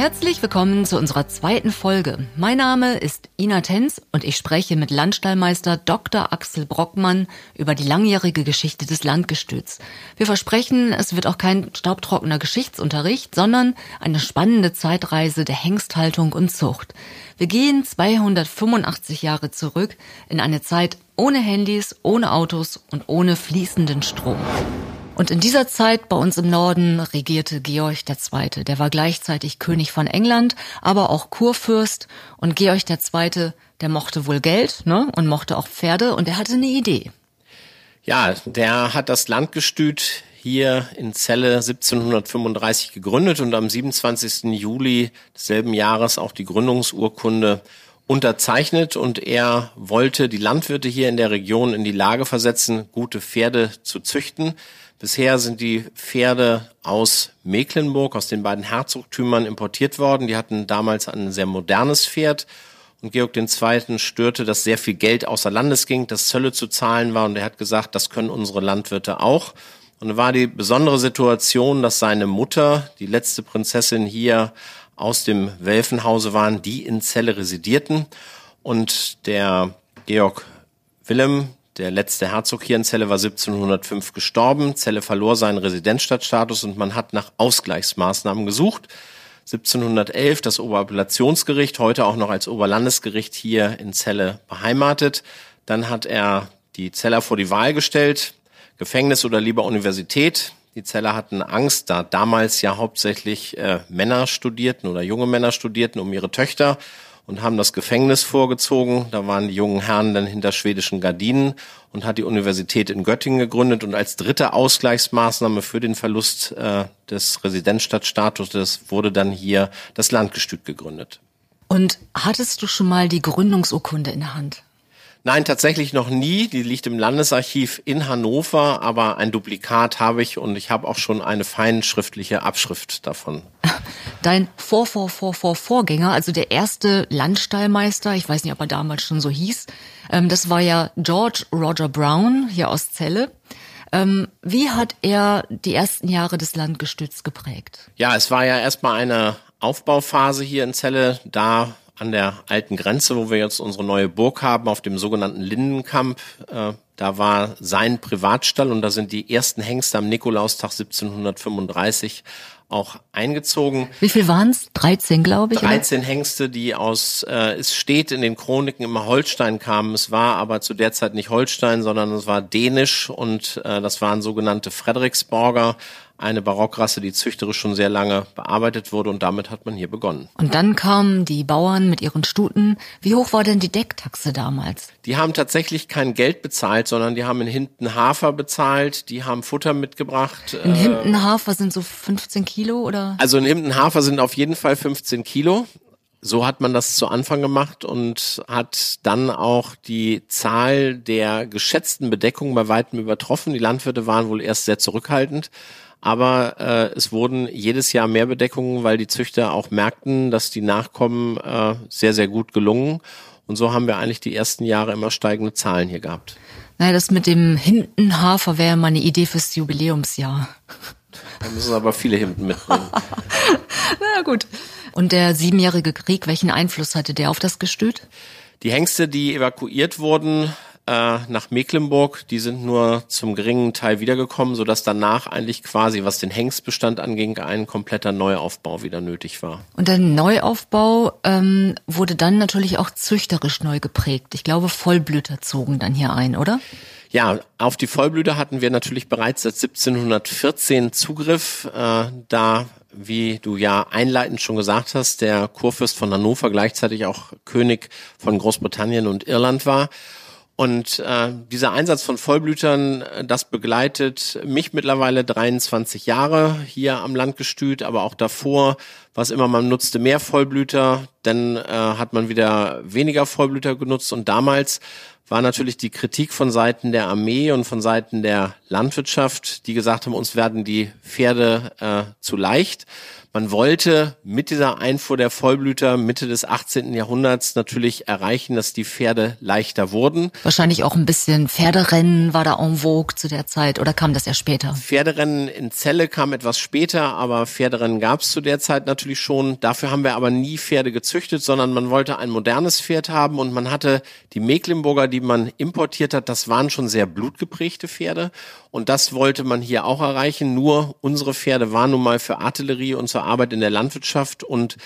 Herzlich willkommen zu unserer zweiten Folge. Mein Name ist Ina Tenz und ich spreche mit Landstallmeister Dr. Axel Brockmann über die langjährige Geschichte des Landgestüts. Wir versprechen, es wird auch kein staubtrockener Geschichtsunterricht, sondern eine spannende Zeitreise der Hengsthaltung und Zucht. Wir gehen 285 Jahre zurück in eine Zeit ohne Handys, ohne Autos und ohne fließenden Strom. Und in dieser Zeit bei uns im Norden regierte Georg II. Der war gleichzeitig König von England, aber auch Kurfürst. Und Georg II., der mochte wohl Geld ne? und mochte auch Pferde und er hatte eine Idee. Ja, der hat das Landgestüt hier in Celle 1735 gegründet und am 27. Juli desselben Jahres auch die Gründungsurkunde unterzeichnet und er wollte die Landwirte hier in der Region in die Lage versetzen, gute Pferde zu züchten. Bisher sind die Pferde aus Mecklenburg, aus den beiden Herzogtümern importiert worden. Die hatten damals ein sehr modernes Pferd. Und Georg II. störte, dass sehr viel Geld außer Landes ging, dass Zölle zu zahlen war. Und er hat gesagt, das können unsere Landwirte auch. Und war die besondere Situation, dass seine Mutter, die letzte Prinzessin hier aus dem Welfenhause waren, die in Celle residierten. Und der Georg Wilhelm, der letzte Herzog hier in Celle war 1705 gestorben. Celle verlor seinen Residenzstadtstatus und man hat nach Ausgleichsmaßnahmen gesucht. 1711 das Oberappellationsgericht, heute auch noch als Oberlandesgericht hier in Celle beheimatet. Dann hat er die Zeller vor die Wahl gestellt, Gefängnis oder lieber Universität. Die Zeller hatten Angst, da damals ja hauptsächlich äh, Männer studierten oder junge Männer studierten um ihre Töchter und haben das Gefängnis vorgezogen. Da waren die jungen Herren dann hinter schwedischen Gardinen und hat die Universität in Göttingen gegründet. Und als dritte Ausgleichsmaßnahme für den Verlust äh, des Residenzstadtstatuses wurde dann hier das Landgestüt gegründet. Und hattest du schon mal die Gründungsurkunde in der Hand? Nein, tatsächlich noch nie. Die liegt im Landesarchiv in Hannover, aber ein Duplikat habe ich und ich habe auch schon eine feinschriftliche Abschrift davon. Dein Vor, Vor, Vor, Vor, Vorgänger, also der erste Landstallmeister, ich weiß nicht, ob er damals schon so hieß, ähm, das war ja George Roger Brown hier aus Celle. Ähm, wie hat er die ersten Jahre des Landgestüts geprägt? Ja, es war ja erstmal eine Aufbauphase hier in Celle. Da an der alten Grenze, wo wir jetzt unsere neue Burg haben, auf dem sogenannten Lindenkamp. Äh, da war sein Privatstall und da sind die ersten Hengste am Nikolaustag 1735 auch eingezogen. Wie viel waren es? 13, glaube ich. 13 oder? Hengste, die aus, äh, es steht in den Chroniken immer Holstein kamen. Es war aber zu der Zeit nicht Holstein, sondern es war Dänisch und äh, das waren sogenannte Frederiksborger, eine Barockrasse, die züchterisch schon sehr lange bearbeitet wurde und damit hat man hier begonnen. Und dann kamen die Bauern mit ihren Stuten. Wie hoch war denn die Decktaxe damals? Die haben tatsächlich kein Geld bezahlt, sondern die haben in Hinten Hafer bezahlt, die haben Futter mitgebracht. In Hinten Hafer sind so 15 Kilo oder? Also in Hinten Hafer sind auf jeden Fall 15 Kilo. So hat man das zu Anfang gemacht und hat dann auch die Zahl der geschätzten Bedeckungen bei weitem übertroffen. Die Landwirte waren wohl erst sehr zurückhaltend aber äh, es wurden jedes Jahr mehr Bedeckungen, weil die Züchter auch merkten, dass die Nachkommen äh, sehr, sehr gut gelungen. Und so haben wir eigentlich die ersten Jahre immer steigende Zahlen hier gehabt. Naja, das mit dem Hintenhafer wäre mal eine Idee fürs Jubiläumsjahr. Da müssen aber viele Hemden mitbringen. Na gut. Und der siebenjährige Krieg, welchen Einfluss hatte der auf das Gestüt? Die Hengste, die evakuiert wurden, äh, nach Mecklenburg. Die sind nur zum geringen Teil wiedergekommen, sodass danach eigentlich quasi, was den Hengstbestand anging, ein kompletter Neuaufbau wieder nötig war. Und der Neuaufbau ähm, wurde dann natürlich auch züchterisch neu geprägt. Ich glaube, Vollblüter zogen dann hier ein, oder? Ja, auf die Vollblüter hatten wir natürlich bereits seit 1714 Zugriff, äh, da wie du ja einleitend schon gesagt hast, der Kurfürst von Hannover gleichzeitig auch König von Großbritannien und Irland war. Und äh, dieser Einsatz von Vollblütern, äh, das begleitet mich mittlerweile 23 Jahre hier am Landgestüt, aber auch davor, was immer man nutzte, mehr Vollblüter, dann äh, hat man wieder weniger Vollblüter genutzt. Und damals war natürlich die Kritik von Seiten der Armee und von Seiten der Landwirtschaft, die gesagt haben, uns werden die Pferde äh, zu leicht. Man wollte mit dieser Einfuhr der Vollblüter Mitte des 18. Jahrhunderts natürlich erreichen, dass die Pferde leichter wurden. Wahrscheinlich auch ein bisschen Pferderennen war da en vogue zu der Zeit oder kam das ja später? Pferderennen in Celle kam etwas später, aber Pferderennen gab es zu der Zeit natürlich schon. Dafür haben wir aber nie Pferde gezüchtet, sondern man wollte ein modernes Pferd haben und man hatte die Mecklenburger, die man importiert hat, das waren schon sehr blutgeprägte Pferde und das wollte man hier auch erreichen. Nur unsere Pferde waren nun mal für Artillerie und zur Arbeit in der Landwirtschaft und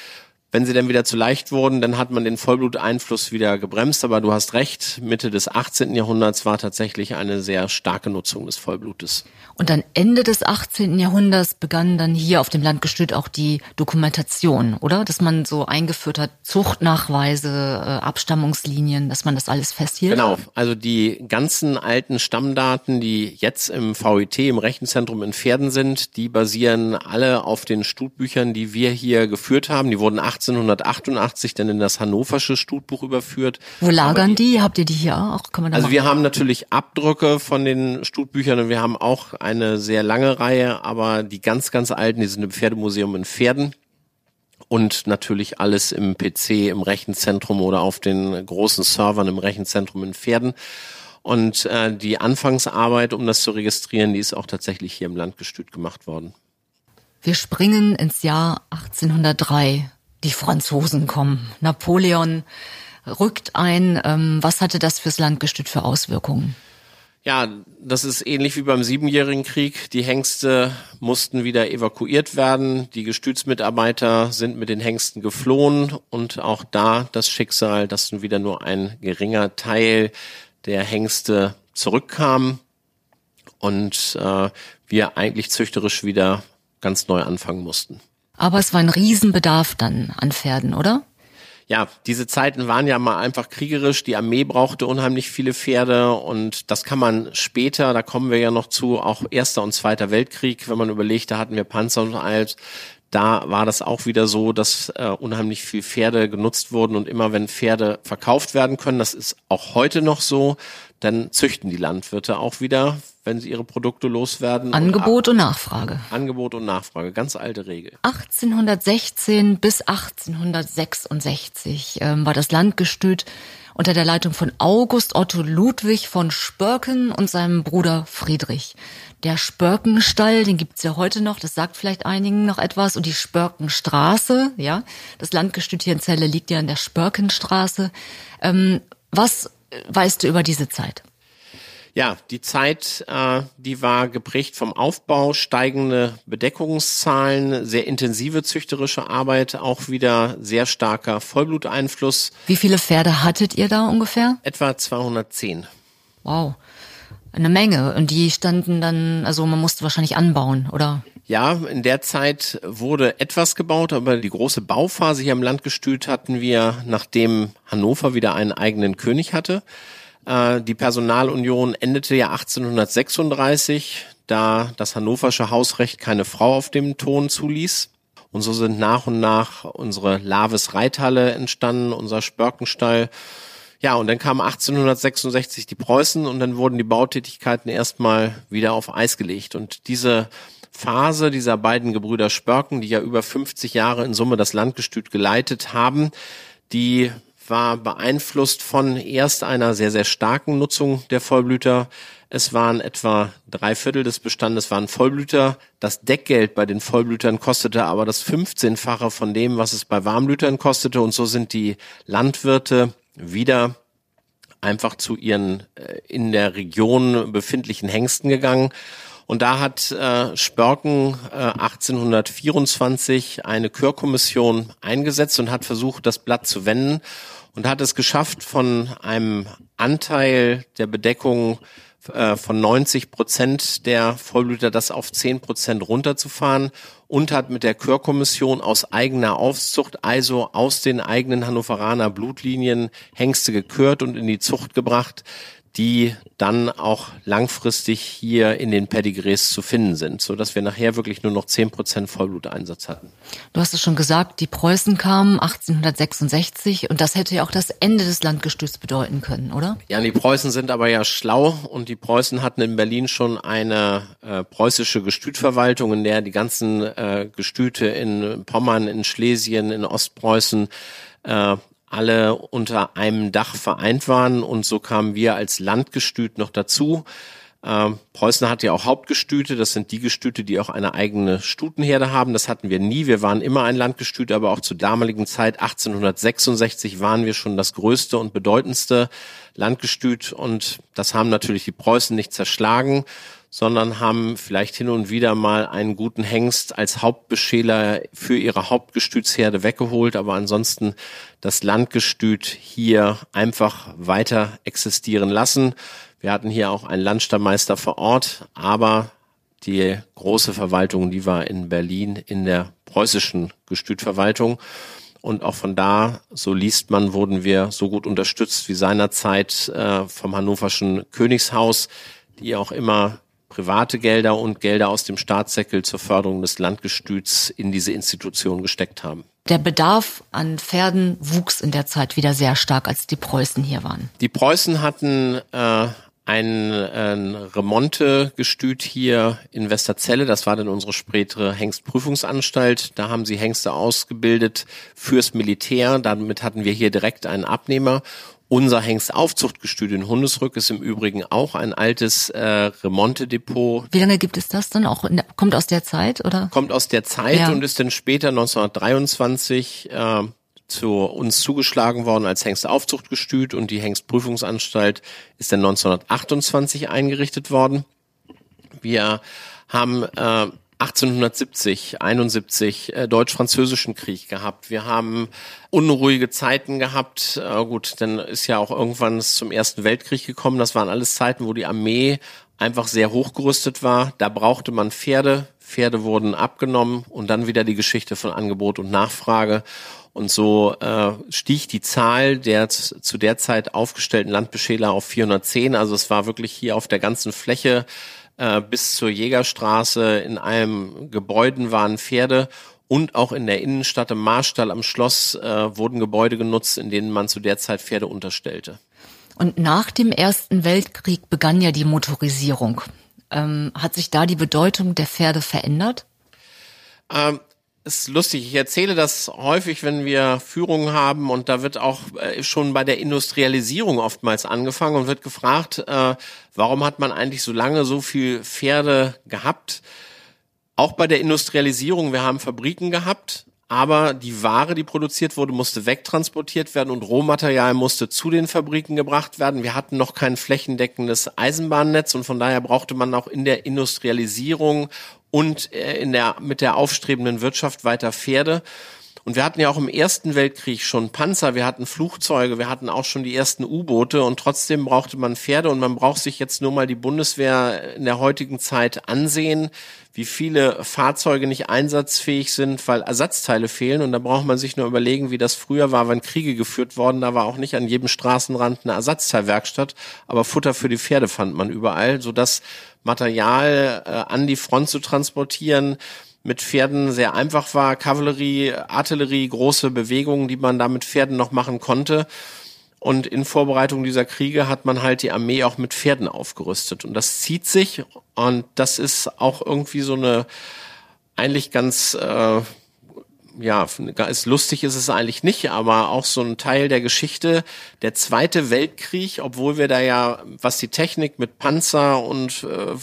wenn sie dann wieder zu leicht wurden, dann hat man den Vollbluteinfluss wieder gebremst. Aber du hast recht, Mitte des 18. Jahrhunderts war tatsächlich eine sehr starke Nutzung des Vollblutes. Und dann Ende des 18. Jahrhunderts begann dann hier auf dem Landgestüt auch die Dokumentation, oder? Dass man so eingeführt hat, Zuchtnachweise, äh, Abstammungslinien, dass man das alles festhielt? Genau. Also die ganzen alten Stammdaten, die jetzt im VIT, im Rechenzentrum in Pferden sind, die basieren alle auf den Stutbüchern, die wir hier geführt haben. Die wurden 18 1888 dann in das hannoversche Stutbuch überführt. Wo lagern die, die? Habt ihr die hier auch? Kann man da also wir haben natürlich Abdrücke von den Stutbüchern und wir haben auch eine sehr lange Reihe, aber die ganz, ganz alten, die sind im Pferdemuseum in Pferden und natürlich alles im PC, im Rechenzentrum oder auf den großen Servern im Rechenzentrum in Pferden. Und äh, die Anfangsarbeit, um das zu registrieren, die ist auch tatsächlich hier im Landgestüt gemacht worden. Wir springen ins Jahr 1803 die Franzosen kommen. Napoleon rückt ein. Ähm, was hatte das fürs Landgestüt für Auswirkungen? Ja, das ist ähnlich wie beim Siebenjährigen Krieg. Die Hengste mussten wieder evakuiert werden. Die Gestütsmitarbeiter sind mit den Hengsten geflohen und auch da das Schicksal, dass nun wieder nur ein geringer Teil der Hengste zurückkam und äh, wir eigentlich züchterisch wieder ganz neu anfangen mussten. Aber es war ein Riesenbedarf dann an Pferden, oder? ja, diese Zeiten waren ja mal einfach kriegerisch. Die Armee brauchte unheimlich viele Pferde und das kann man später, da kommen wir ja noch zu, auch Erster und Zweiter Weltkrieg, wenn man überlegt, da hatten wir Panzer und alles. Da war das auch wieder so, dass äh, unheimlich viel Pferde genutzt wurden und immer wenn Pferde verkauft werden können, das ist auch heute noch so, dann züchten die Landwirte auch wieder, wenn sie ihre Produkte loswerden. Angebot und, und Nachfrage. Angebot und Nachfrage, ganz alte Regel. 1816 bis 1866 ähm, war das Landgestüt unter der Leitung von August Otto Ludwig von Spörken und seinem Bruder Friedrich. Der Spörkenstall, den gibt's ja heute noch, das sagt vielleicht einigen noch etwas. Und die Spörkenstraße, ja, das Landgestüt hier in Celle liegt ja in der Spörkenstraße. Ähm, was weißt du über diese Zeit? Ja, die Zeit, äh, die war geprägt vom Aufbau, steigende Bedeckungszahlen, sehr intensive züchterische Arbeit, auch wieder sehr starker Vollbluteinfluss. Wie viele Pferde hattet ihr da ungefähr? Etwa 210. Wow, eine Menge. Und die standen dann, also man musste wahrscheinlich anbauen, oder? Ja, in der Zeit wurde etwas gebaut, aber die große Bauphase hier im Landgestüt hatten wir, nachdem Hannover wieder einen eigenen König hatte. Äh, die Personalunion endete ja 1836, da das hannoversche Hausrecht keine Frau auf dem Ton zuließ. Und so sind nach und nach unsere Laves Reithalle entstanden, unser Spörkenstall. Ja, und dann kam 1866 die Preußen und dann wurden die Bautätigkeiten erstmal wieder auf Eis gelegt. Und diese Phase dieser beiden Gebrüder Spörken, die ja über 50 Jahre in Summe das Landgestüt geleitet haben, die war beeinflusst von erst einer sehr, sehr starken Nutzung der Vollblüter. Es waren etwa drei Viertel des Bestandes waren Vollblüter. Das Deckgeld bei den Vollblütern kostete aber das 15-fache von dem, was es bei Warmblütern kostete. Und so sind die Landwirte wieder einfach zu ihren äh, in der Region befindlichen Hengsten gegangen und da hat äh, Spörken äh, 1824 eine Chörkommission eingesetzt und hat versucht, das Blatt zu wenden und hat es geschafft, von einem Anteil der Bedeckung äh, von 90 Prozent der Vollblüter das auf 10 Prozent runterzufahren und hat mit der Chörkommission aus eigener Aufzucht, also aus den eigenen Hannoveraner Blutlinien, Hengste gekürt und in die Zucht gebracht, die dann auch langfristig hier in den Pedigrees zu finden sind, so dass wir nachher wirklich nur noch zehn Prozent Vollbluteinsatz hatten. Du hast es schon gesagt, die Preußen kamen 1866 und das hätte ja auch das Ende des Landgestüts bedeuten können, oder? Ja, die Preußen sind aber ja schlau und die Preußen hatten in Berlin schon eine äh, preußische Gestütverwaltung, in der die ganzen äh, Gestüte in Pommern, in Schlesien, in Ostpreußen äh, alle unter einem Dach vereint waren und so kamen wir als Landgestüt noch dazu. Ähm, Preußen hat ja auch Hauptgestüte, das sind die Gestüte, die auch eine eigene Stutenherde haben. Das hatten wir nie. Wir waren immer ein Landgestüt, aber auch zur damaligen Zeit, 1866, waren wir schon das größte und bedeutendste Landgestüt und das haben natürlich die Preußen nicht zerschlagen, sondern haben vielleicht hin und wieder mal einen guten Hengst als Hauptbeschäler für ihre Hauptgestütsherde weggeholt, aber ansonsten das Landgestüt hier einfach weiter existieren lassen. Wir hatten hier auch einen Landstammeister vor Ort, aber die große Verwaltung, die war in Berlin in der preußischen Gestütverwaltung. Und auch von da, so liest man, wurden wir so gut unterstützt wie seinerzeit äh, vom hannoverschen Königshaus, die auch immer private Gelder und Gelder aus dem Staatssäckel zur Förderung des Landgestüts in diese Institution gesteckt haben. Der Bedarf an Pferden wuchs in der Zeit wieder sehr stark, als die Preußen hier waren. Die Preußen hatten äh, ein, ein Remonte-Gestüt hier in Westerzelle. Das war dann unsere spätere Hengstprüfungsanstalt. Da haben sie Hengste ausgebildet fürs Militär. Damit hatten wir hier direkt einen Abnehmer unser Hengstaufzuchtgestüt in Hundesrück ist im Übrigen auch ein altes äh, Remonte-Depot. Wie lange gibt es das dann auch? Der, kommt aus der Zeit oder? Kommt aus der Zeit ja. und ist dann später 1923 äh, zu uns zugeschlagen worden als Hengstaufzuchtgestüt und die Hengstprüfungsanstalt ist dann 1928 eingerichtet worden. Wir haben äh, 1870, 71 äh, deutsch-französischen Krieg gehabt. Wir haben unruhige Zeiten gehabt. Äh, gut, dann ist ja auch irgendwann es zum Ersten Weltkrieg gekommen. Das waren alles Zeiten, wo die Armee einfach sehr hochgerüstet war. Da brauchte man Pferde. Pferde wurden abgenommen und dann wieder die Geschichte von Angebot und Nachfrage. Und so äh, stieg die Zahl der zu der Zeit aufgestellten Landbeschäler auf 410. Also es war wirklich hier auf der ganzen Fläche äh, bis zur Jägerstraße in einem Gebäuden waren Pferde und auch in der Innenstadt im Marstall am Schloss äh, wurden Gebäude genutzt, in denen man zu der Zeit Pferde unterstellte. Und nach dem Ersten Weltkrieg begann ja die Motorisierung. Ähm, hat sich da die Bedeutung der Pferde verändert? Ähm, ist lustig. Ich erzähle das häufig, wenn wir Führungen haben und da wird auch äh, schon bei der Industrialisierung oftmals angefangen und wird gefragt, äh, warum hat man eigentlich so lange so viel Pferde gehabt? Auch bei der Industrialisierung, wir haben Fabriken gehabt, aber die Ware, die produziert wurde, musste wegtransportiert werden und Rohmaterial musste zu den Fabriken gebracht werden. Wir hatten noch kein flächendeckendes Eisenbahnnetz und von daher brauchte man auch in der Industrialisierung und äh, in der, mit der aufstrebenden Wirtschaft weiter Pferde. Und wir hatten ja auch im Ersten Weltkrieg schon Panzer, wir hatten Flugzeuge, wir hatten auch schon die ersten U-Boote und trotzdem brauchte man Pferde und man braucht sich jetzt nur mal die Bundeswehr in der heutigen Zeit ansehen, wie viele Fahrzeuge nicht einsatzfähig sind, weil Ersatzteile fehlen und da braucht man sich nur überlegen, wie das früher war, wenn Kriege geführt wurden, da war auch nicht an jedem Straßenrand eine Ersatzteilwerkstatt, aber Futter für die Pferde fand man überall, sodass Material äh, an die Front zu transportieren mit Pferden sehr einfach war. Kavallerie, Artillerie, große Bewegungen, die man da mit Pferden noch machen konnte. Und in Vorbereitung dieser Kriege hat man halt die Armee auch mit Pferden aufgerüstet. Und das zieht sich. Und das ist auch irgendwie so eine eigentlich ganz äh, ja, ist lustig ist es eigentlich nicht, aber auch so ein Teil der Geschichte. Der Zweite Weltkrieg, obwohl wir da ja, was die Technik mit Panzer und äh,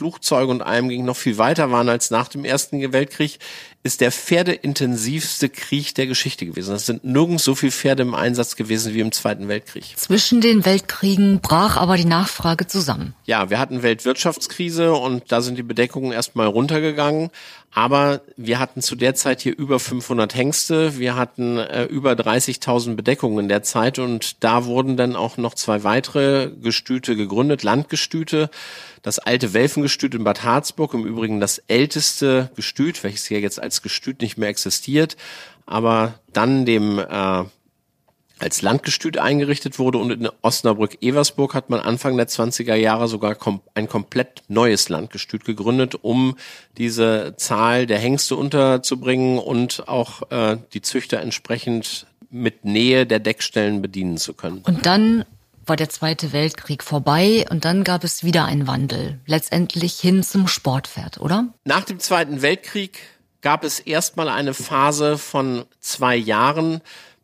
Flugzeuge und allem ging, noch viel weiter waren als nach dem Ersten Weltkrieg, ist der pferdeintensivste Krieg der Geschichte gewesen. Es sind nirgends so viele Pferde im Einsatz gewesen wie im Zweiten Weltkrieg. Zwischen den Weltkriegen brach aber die Nachfrage zusammen. Ja, wir hatten Weltwirtschaftskrise und da sind die Bedeckungen erstmal runtergegangen. Aber wir hatten zu der Zeit hier über 500 Hengste. Wir hatten äh, über 30.000 Bedeckungen in der Zeit und da wurden dann auch noch zwei weitere Gestüte gegründet, Landgestüte. Das alte Welfengestüt in Bad Harzburg, im Übrigen das älteste Gestüt, welches hier jetzt als Gestüt nicht mehr existiert, aber dann dem äh, als Landgestüt eingerichtet wurde und in Osnabrück-Eversburg hat man Anfang der 20er Jahre sogar kom ein komplett neues Landgestüt gegründet, um diese Zahl der Hengste unterzubringen und auch äh, die Züchter entsprechend mit Nähe der Deckstellen bedienen zu können. Und dann war der Zweite Weltkrieg vorbei und dann gab es wieder einen Wandel, letztendlich hin zum Sportpferd, oder? Nach dem Zweiten Weltkrieg gab es erstmal eine Phase von zwei Jahren,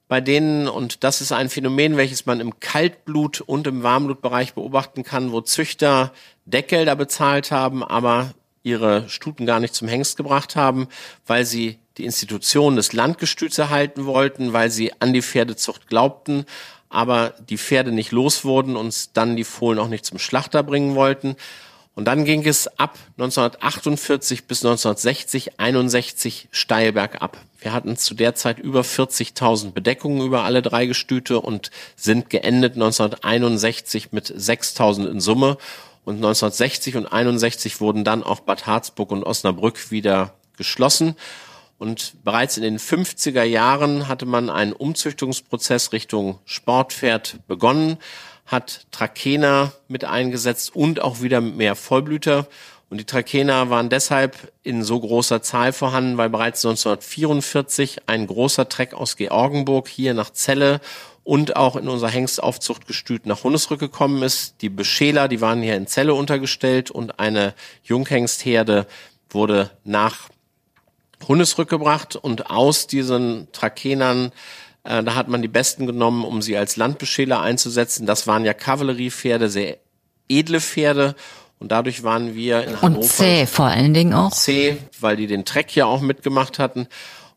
bei denen, und das ist ein Phänomen, welches man im Kaltblut- und im Warmblutbereich beobachten kann, wo Züchter Deckgelder bezahlt haben, aber ihre Stuten gar nicht zum Hengst gebracht haben, weil sie die Institution des Landgestüts erhalten wollten, weil sie an die Pferdezucht glaubten, aber die Pferde nicht los wurden und dann die Fohlen auch nicht zum Schlachter bringen wollten. Und dann ging es ab 1948 bis 1960, 61 steil bergab. Wir hatten zu der Zeit über 40.000 Bedeckungen über alle drei Gestüte und sind geendet 1961 mit 6.000 in Summe. Und 1960 und 61 wurden dann auch Bad Harzburg und Osnabrück wieder geschlossen. Und bereits in den 50er Jahren hatte man einen Umzüchtungsprozess Richtung Sportpferd begonnen hat Trakehner mit eingesetzt und auch wieder mehr Vollblüter. Und die Trakehner waren deshalb in so großer Zahl vorhanden, weil bereits 1944 ein großer Treck aus Georgenburg hier nach Celle und auch in unser Hengstaufzuchtgestüt nach Hundesrück gekommen ist. Die Beschäler, die waren hier in Celle untergestellt und eine Junghengstherde wurde nach Hundesrück gebracht und aus diesen Trakenern äh, da hat man die Besten genommen, um sie als Landbeschäler einzusetzen. Das waren ja Kavalleriepferde, sehr edle Pferde. Und dadurch waren wir in Hannover. Und zäh vor allen Dingen auch. Zäh, weil die den Treck ja auch mitgemacht hatten.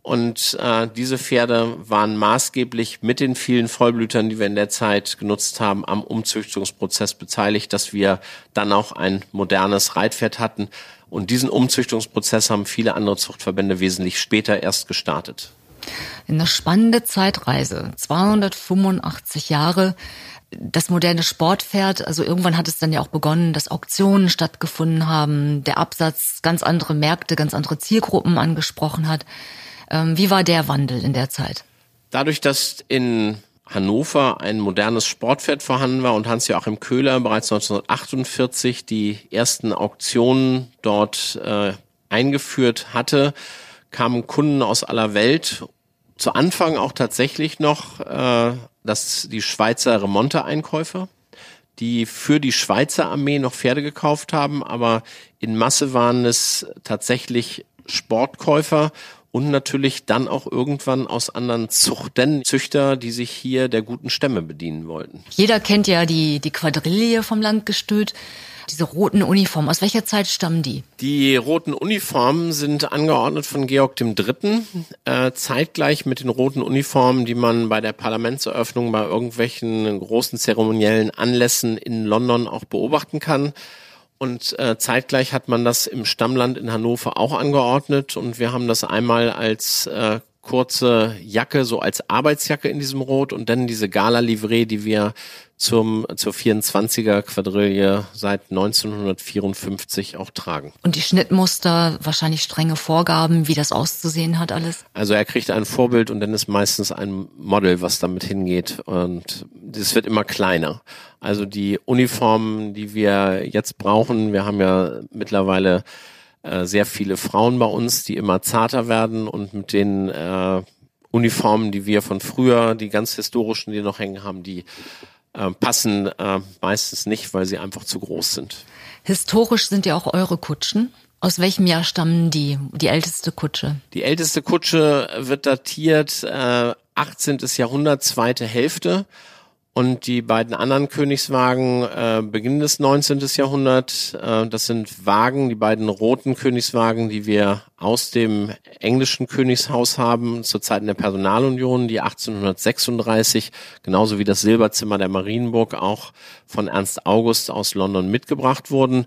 Und äh, diese Pferde waren maßgeblich mit den vielen Vollblütern, die wir in der Zeit genutzt haben, am Umzüchtungsprozess beteiligt, dass wir dann auch ein modernes Reitpferd hatten. Und diesen Umzüchtungsprozess haben viele andere Zuchtverbände wesentlich später erst gestartet. Eine spannende Zeitreise. 285 Jahre. Das moderne Sportpferd, also irgendwann hat es dann ja auch begonnen, dass Auktionen stattgefunden haben, der Absatz ganz andere Märkte, ganz andere Zielgruppen angesprochen hat. Ähm, wie war der Wandel in der Zeit? Dadurch, dass in Hannover ein modernes Sportpferd vorhanden war und Hans-Joachim Köhler bereits 1948 die ersten Auktionen dort äh, eingeführt hatte, kamen Kunden aus aller Welt. Zu Anfang auch tatsächlich noch äh, das, die Schweizer Remonte-Einkäufer, die für die Schweizer Armee noch Pferde gekauft haben, aber in Masse waren es tatsächlich Sportkäufer und natürlich dann auch irgendwann aus anderen Zuchten Züchter, die sich hier der guten Stämme bedienen wollten. Jeder kennt ja die, die Quadrille vom Landgestüt. Diese roten Uniformen, aus welcher Zeit stammen die? Die roten Uniformen sind angeordnet von Georg Dritten, äh, zeitgleich mit den roten Uniformen, die man bei der Parlamentseröffnung bei irgendwelchen großen zeremoniellen Anlässen in London auch beobachten kann. Und äh, zeitgleich hat man das im Stammland in Hannover auch angeordnet und wir haben das einmal als äh, kurze Jacke, so als Arbeitsjacke in diesem Rot und dann diese Gala-Livree, die wir zum, zur 24er Quadrille seit 1954 auch tragen. Und die Schnittmuster, wahrscheinlich strenge Vorgaben, wie das auszusehen hat alles? Also er kriegt ein Vorbild und dann ist meistens ein Model, was damit hingeht und das wird immer kleiner. Also die Uniformen, die wir jetzt brauchen, wir haben ja mittlerweile äh, sehr viele Frauen bei uns, die immer zarter werden und mit den äh, Uniformen, die wir von früher, die ganz historischen, die noch hängen haben, die äh, passen äh, meistens nicht, weil sie einfach zu groß sind. Historisch sind ja auch eure Kutschen. Aus welchem Jahr stammen die, die älteste Kutsche? Die älteste Kutsche wird datiert äh, 18. Jahrhundert, zweite Hälfte. Und die beiden anderen Königswagen äh, beginnen des 19. Jahrhundert. Äh, das sind Wagen, die beiden roten Königswagen, die wir aus dem englischen Königshaus haben, zu Zeiten der Personalunion, die 1836, genauso wie das Silberzimmer der Marienburg, auch von Ernst August aus London mitgebracht wurden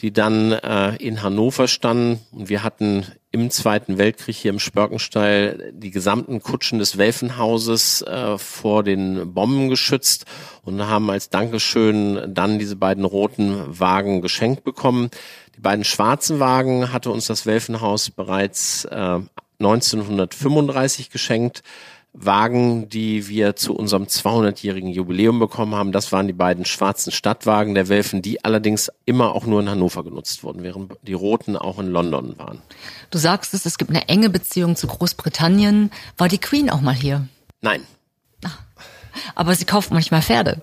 die dann äh, in Hannover standen. Und wir hatten im Zweiten Weltkrieg hier im Spörkenstall die gesamten Kutschen des Welfenhauses äh, vor den Bomben geschützt und haben als Dankeschön dann diese beiden roten Wagen geschenkt bekommen. Die beiden schwarzen Wagen hatte uns das Welfenhaus bereits äh, 1935 geschenkt Wagen, die wir zu unserem 200-jährigen Jubiläum bekommen haben. Das waren die beiden schwarzen Stadtwagen der Welfen, die allerdings immer auch nur in Hannover genutzt wurden, während die roten auch in London waren. Du sagst es, es gibt eine enge Beziehung zu Großbritannien. War die Queen auch mal hier? Nein. Ach, aber sie kauft manchmal Pferde.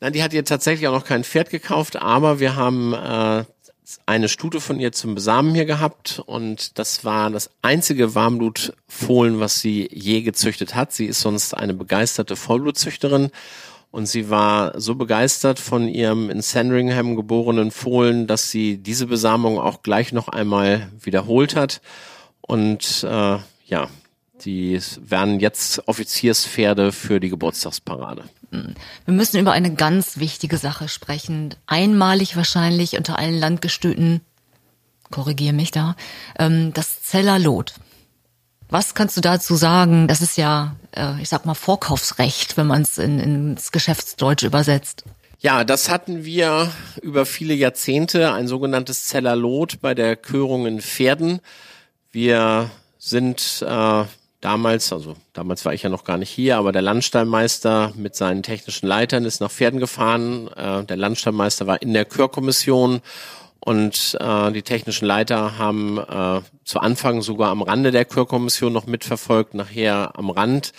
Nein, die hat ihr tatsächlich auch noch kein Pferd gekauft, aber wir haben äh, eine Stute von ihr zum Besamen hier gehabt und das war das einzige Warmblutfohlen, was sie je gezüchtet hat. Sie ist sonst eine begeisterte Vollblutzüchterin und sie war so begeistert von ihrem in Sandringham geborenen Fohlen, dass sie diese Besamung auch gleich noch einmal wiederholt hat und äh, ja, die werden jetzt Offizierspferde für die Geburtstagsparade. Wir müssen über eine ganz wichtige Sache sprechen. Einmalig wahrscheinlich unter allen Landgestüten, korrigiere mich da, ähm, das Zellerlot. Was kannst du dazu sagen? Das ist ja, äh, ich sag mal, Vorkaufsrecht, wenn man es in, ins Geschäftsdeutsch übersetzt. Ja, das hatten wir über viele Jahrzehnte, ein sogenanntes Zellerlot bei der Körung in Pferden. Wir sind äh, damals, also damals war ich ja noch gar nicht hier, aber der Landstallmeister mit seinen technischen Leitern ist nach Pferden gefahren. Äh, der Landstallmeister war in der Chörkommission und äh, die technischen Leiter haben äh, zu Anfang sogar am Rande der Chörkommission noch mitverfolgt, nachher am Rand.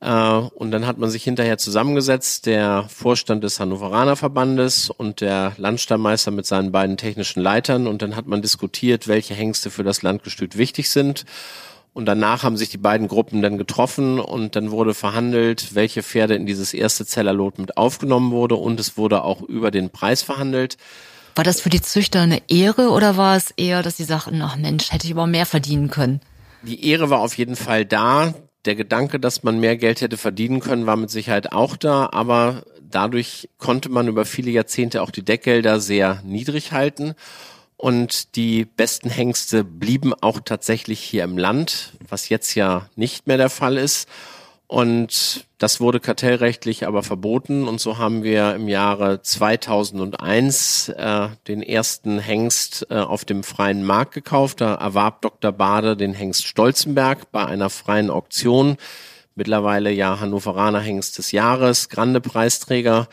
Äh, und dann hat man sich hinterher zusammengesetzt, der Vorstand des Hannoveraner Verbandes und der Landstallmeister mit seinen beiden technischen Leitern. Und dann hat man diskutiert, welche Hengste für das Landgestüt wichtig sind. Und danach haben sich die beiden Gruppen dann getroffen und dann wurde verhandelt, welche Pferde in dieses erste Zellerlot mit aufgenommen wurde und es wurde auch über den Preis verhandelt. War das für die Züchter eine Ehre oder war es eher, dass sie sagten, ach Mensch, hätte ich aber mehr verdienen können? Die Ehre war auf jeden Fall da. Der Gedanke, dass man mehr Geld hätte verdienen können, war mit Sicherheit auch da, aber dadurch konnte man über viele Jahrzehnte auch die Deckgelder sehr niedrig halten. Und die besten Hengste blieben auch tatsächlich hier im Land, was jetzt ja nicht mehr der Fall ist. Und das wurde kartellrechtlich aber verboten. Und so haben wir im Jahre 2001 äh, den ersten Hengst äh, auf dem freien Markt gekauft. Da erwarb Dr. Bade den Hengst Stolzenberg bei einer freien Auktion. Mittlerweile ja Hannoveraner Hengst des Jahres, Grande Preisträger.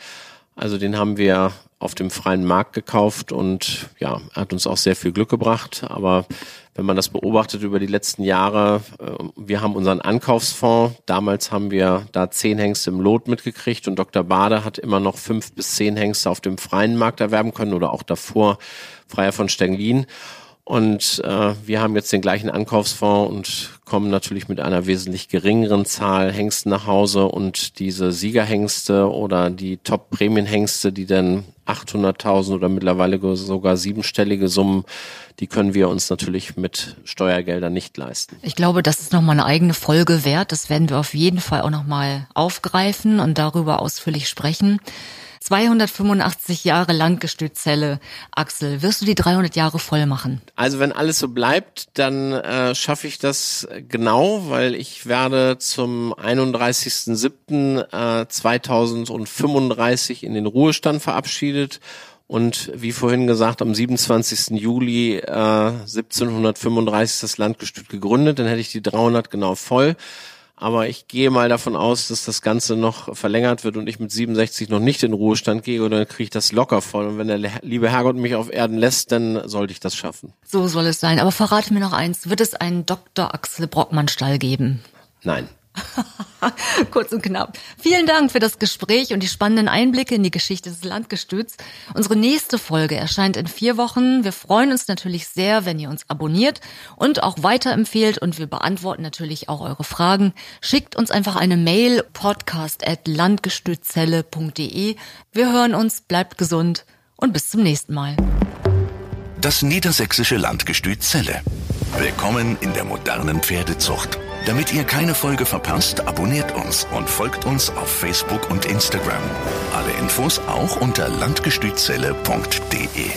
Also den haben wir auf dem freien Markt gekauft und ja, hat uns auch sehr viel Glück gebracht. Aber wenn man das beobachtet über die letzten Jahre, äh, wir haben unseren Ankaufsfonds. Damals haben wir da zehn Hengste im Lot mitgekriegt und Dr. Bade hat immer noch fünf bis zehn Hengste auf dem freien Markt erwerben können oder auch davor Freier von Stenglin. Und äh, wir haben jetzt den gleichen Ankaufsfonds und kommen natürlich mit einer wesentlich geringeren Zahl Hengsten nach Hause und diese Siegerhengste oder die Top-Prämienhengste, die dann 800.000 oder mittlerweile sogar siebenstellige Summen, die können wir uns natürlich mit Steuergeldern nicht leisten. Ich glaube, das ist nochmal eine eigene Folge wert. Das werden wir auf jeden Fall auch nochmal aufgreifen und darüber ausführlich sprechen. 285 Jahre Landgestützelle. Axel, wirst du die 300 Jahre voll machen? Also wenn alles so bleibt, dann äh, schaffe ich das genau, weil ich werde zum 31.07.2035 äh, in den Ruhestand verabschiedet und wie vorhin gesagt, am 27. Juli äh, 1735 ist das Landgestüt gegründet, dann hätte ich die 300 genau voll. Aber ich gehe mal davon aus, dass das Ganze noch verlängert wird und ich mit 67 noch nicht in Ruhestand gehe oder dann kriege ich das locker voll. Und wenn der liebe Herrgott mich auf Erden lässt, dann sollte ich das schaffen. So soll es sein. Aber verrate mir noch eins. Wird es einen Dr. Axel Brockmann Stall geben? Nein. Kurz und knapp. Vielen Dank für das Gespräch und die spannenden Einblicke in die Geschichte des Landgestüts. Unsere nächste Folge erscheint in vier Wochen. Wir freuen uns natürlich sehr, wenn ihr uns abonniert und auch weiterempfehlt und wir beantworten natürlich auch eure Fragen. Schickt uns einfach eine Mail podcast at landgestützelle.de. Wir hören uns, bleibt gesund und bis zum nächsten Mal. Das niedersächsische Landgestüt Zelle. Willkommen in der modernen Pferdezucht. Damit ihr keine Folge verpasst, abonniert uns und folgt uns auf Facebook und Instagram. Alle Infos auch unter landgestützelle.de.